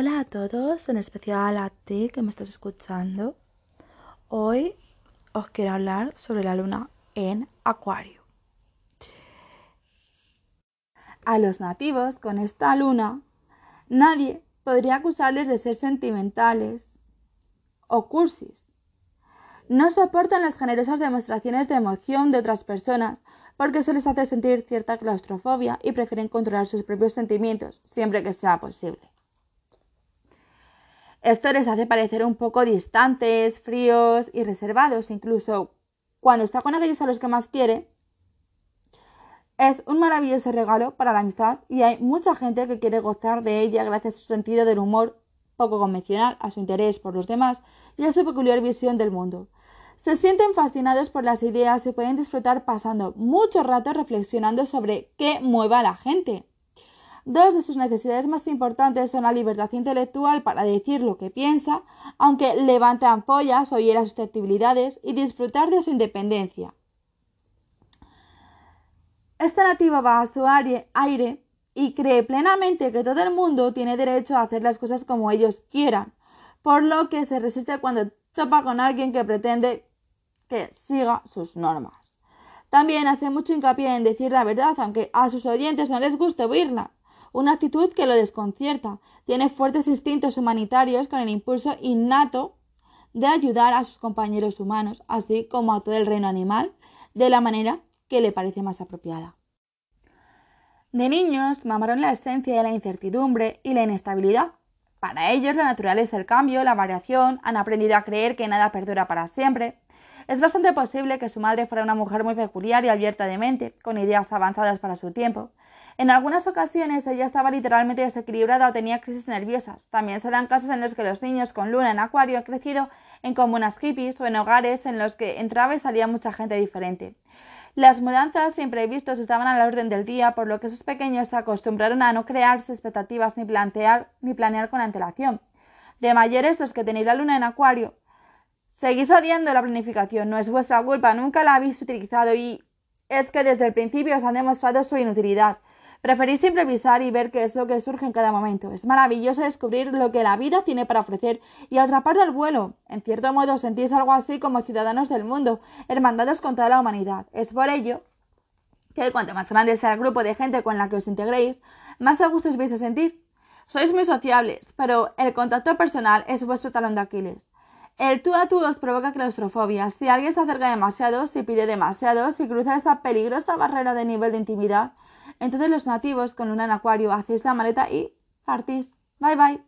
Hola a todos, en especial a ti que me estás escuchando. Hoy os quiero hablar sobre la luna en Acuario. A los nativos con esta luna, nadie podría acusarles de ser sentimentales o cursis. No soportan las generosas demostraciones de emoción de otras personas porque eso les hace sentir cierta claustrofobia y prefieren controlar sus propios sentimientos siempre que sea posible. Esto les hace parecer un poco distantes, fríos y reservados, incluso cuando está con aquellos a los que más quiere. Es un maravilloso regalo para la amistad y hay mucha gente que quiere gozar de ella gracias a su sentido del humor poco convencional, a su interés por los demás y a su peculiar visión del mundo. Se sienten fascinados por las ideas y pueden disfrutar pasando mucho rato reflexionando sobre qué mueve a la gente. Dos de sus necesidades más importantes son la libertad intelectual para decir lo que piensa, aunque levante ampollas o hiera susceptibilidades, y disfrutar de su independencia. Este nativo va a su aire y cree plenamente que todo el mundo tiene derecho a hacer las cosas como ellos quieran, por lo que se resiste cuando topa con alguien que pretende que siga sus normas. También hace mucho hincapié en decir la verdad, aunque a sus oyentes no les guste oírla una actitud que lo desconcierta. Tiene fuertes instintos humanitarios con el impulso innato de ayudar a sus compañeros humanos, así como a todo el reino animal, de la manera que le parece más apropiada. De niños mamaron la esencia de la incertidumbre y la inestabilidad. Para ellos lo natural es el cambio, la variación, han aprendido a creer que nada perdura para siempre. Es bastante posible que su madre fuera una mujer muy peculiar y abierta de mente, con ideas avanzadas para su tiempo, en algunas ocasiones ella estaba literalmente desequilibrada o tenía crisis nerviosas. También se dan casos en los que los niños con luna en acuario han crecido en comunas hippies o en hogares en los que entraba y salía mucha gente diferente. Las mudanzas imprevistos estaban a la orden del día, por lo que esos pequeños se acostumbraron a no crearse expectativas ni plantear ni planear con antelación. De mayores, los que tenéis la luna en acuario, seguís odiando la planificación, no es vuestra culpa, nunca la habéis utilizado y es que desde el principio os han demostrado su inutilidad. Preferís improvisar y ver qué es lo que surge en cada momento. Es maravilloso descubrir lo que la vida tiene para ofrecer y atraparlo al vuelo. En cierto modo sentís algo así como ciudadanos del mundo, hermandados con toda la humanidad. Es por ello que cuanto más grande sea el grupo de gente con la que os integréis, más a gusto os vais a sentir. Sois muy sociables, pero el contacto personal es vuestro talón de Aquiles. El tú a tú os provoca claustrofobia. Si alguien se acerca demasiado, si pide demasiado, si cruza esa peligrosa barrera de nivel de intimidad, entonces los nativos con luna en acuario hacéis la maleta y partís. Bye bye.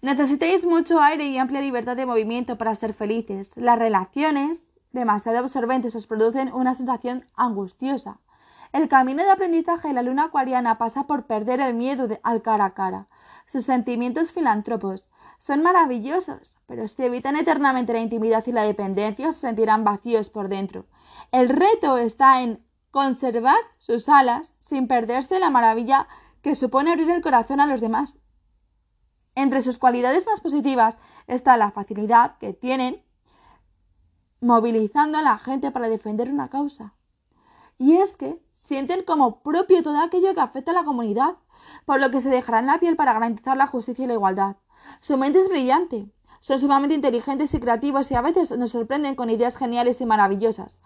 Necesitáis mucho aire y amplia libertad de movimiento para ser felices. Las relaciones demasiado absorbentes os producen una sensación angustiosa. El camino de aprendizaje de la luna acuariana pasa por perder el miedo al cara a cara. Sus sentimientos filántropos son maravillosos, pero si evitan eternamente la intimidad y la dependencia, se sentirán vacíos por dentro. El reto está en conservar sus alas sin perderse la maravilla que supone abrir el corazón a los demás. Entre sus cualidades más positivas está la facilidad que tienen movilizando a la gente para defender una causa. Y es que sienten como propio todo aquello que afecta a la comunidad, por lo que se dejarán la piel para garantizar la justicia y la igualdad. Su mente es brillante, son sumamente inteligentes y creativos y a veces nos sorprenden con ideas geniales y maravillosas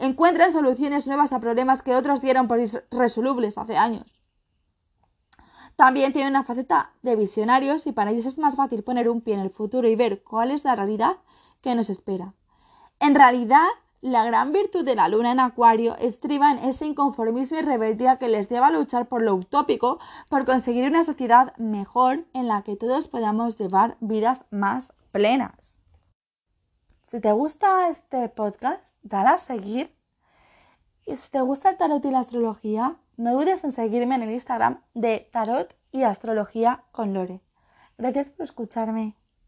encuentran soluciones nuevas a problemas que otros dieron por irresolubles hace años. También tienen una faceta de visionarios y para ellos es más fácil poner un pie en el futuro y ver cuál es la realidad que nos espera. En realidad, la gran virtud de la luna en Acuario estriba en ese inconformismo y rebeldía que les lleva a luchar por lo utópico, por conseguir una sociedad mejor en la que todos podamos llevar vidas más plenas. Si te gusta este podcast, dale a seguir. Y si te gusta el tarot y la astrología, no dudes en seguirme en el Instagram de Tarot y Astrología con Lore. Gracias por escucharme.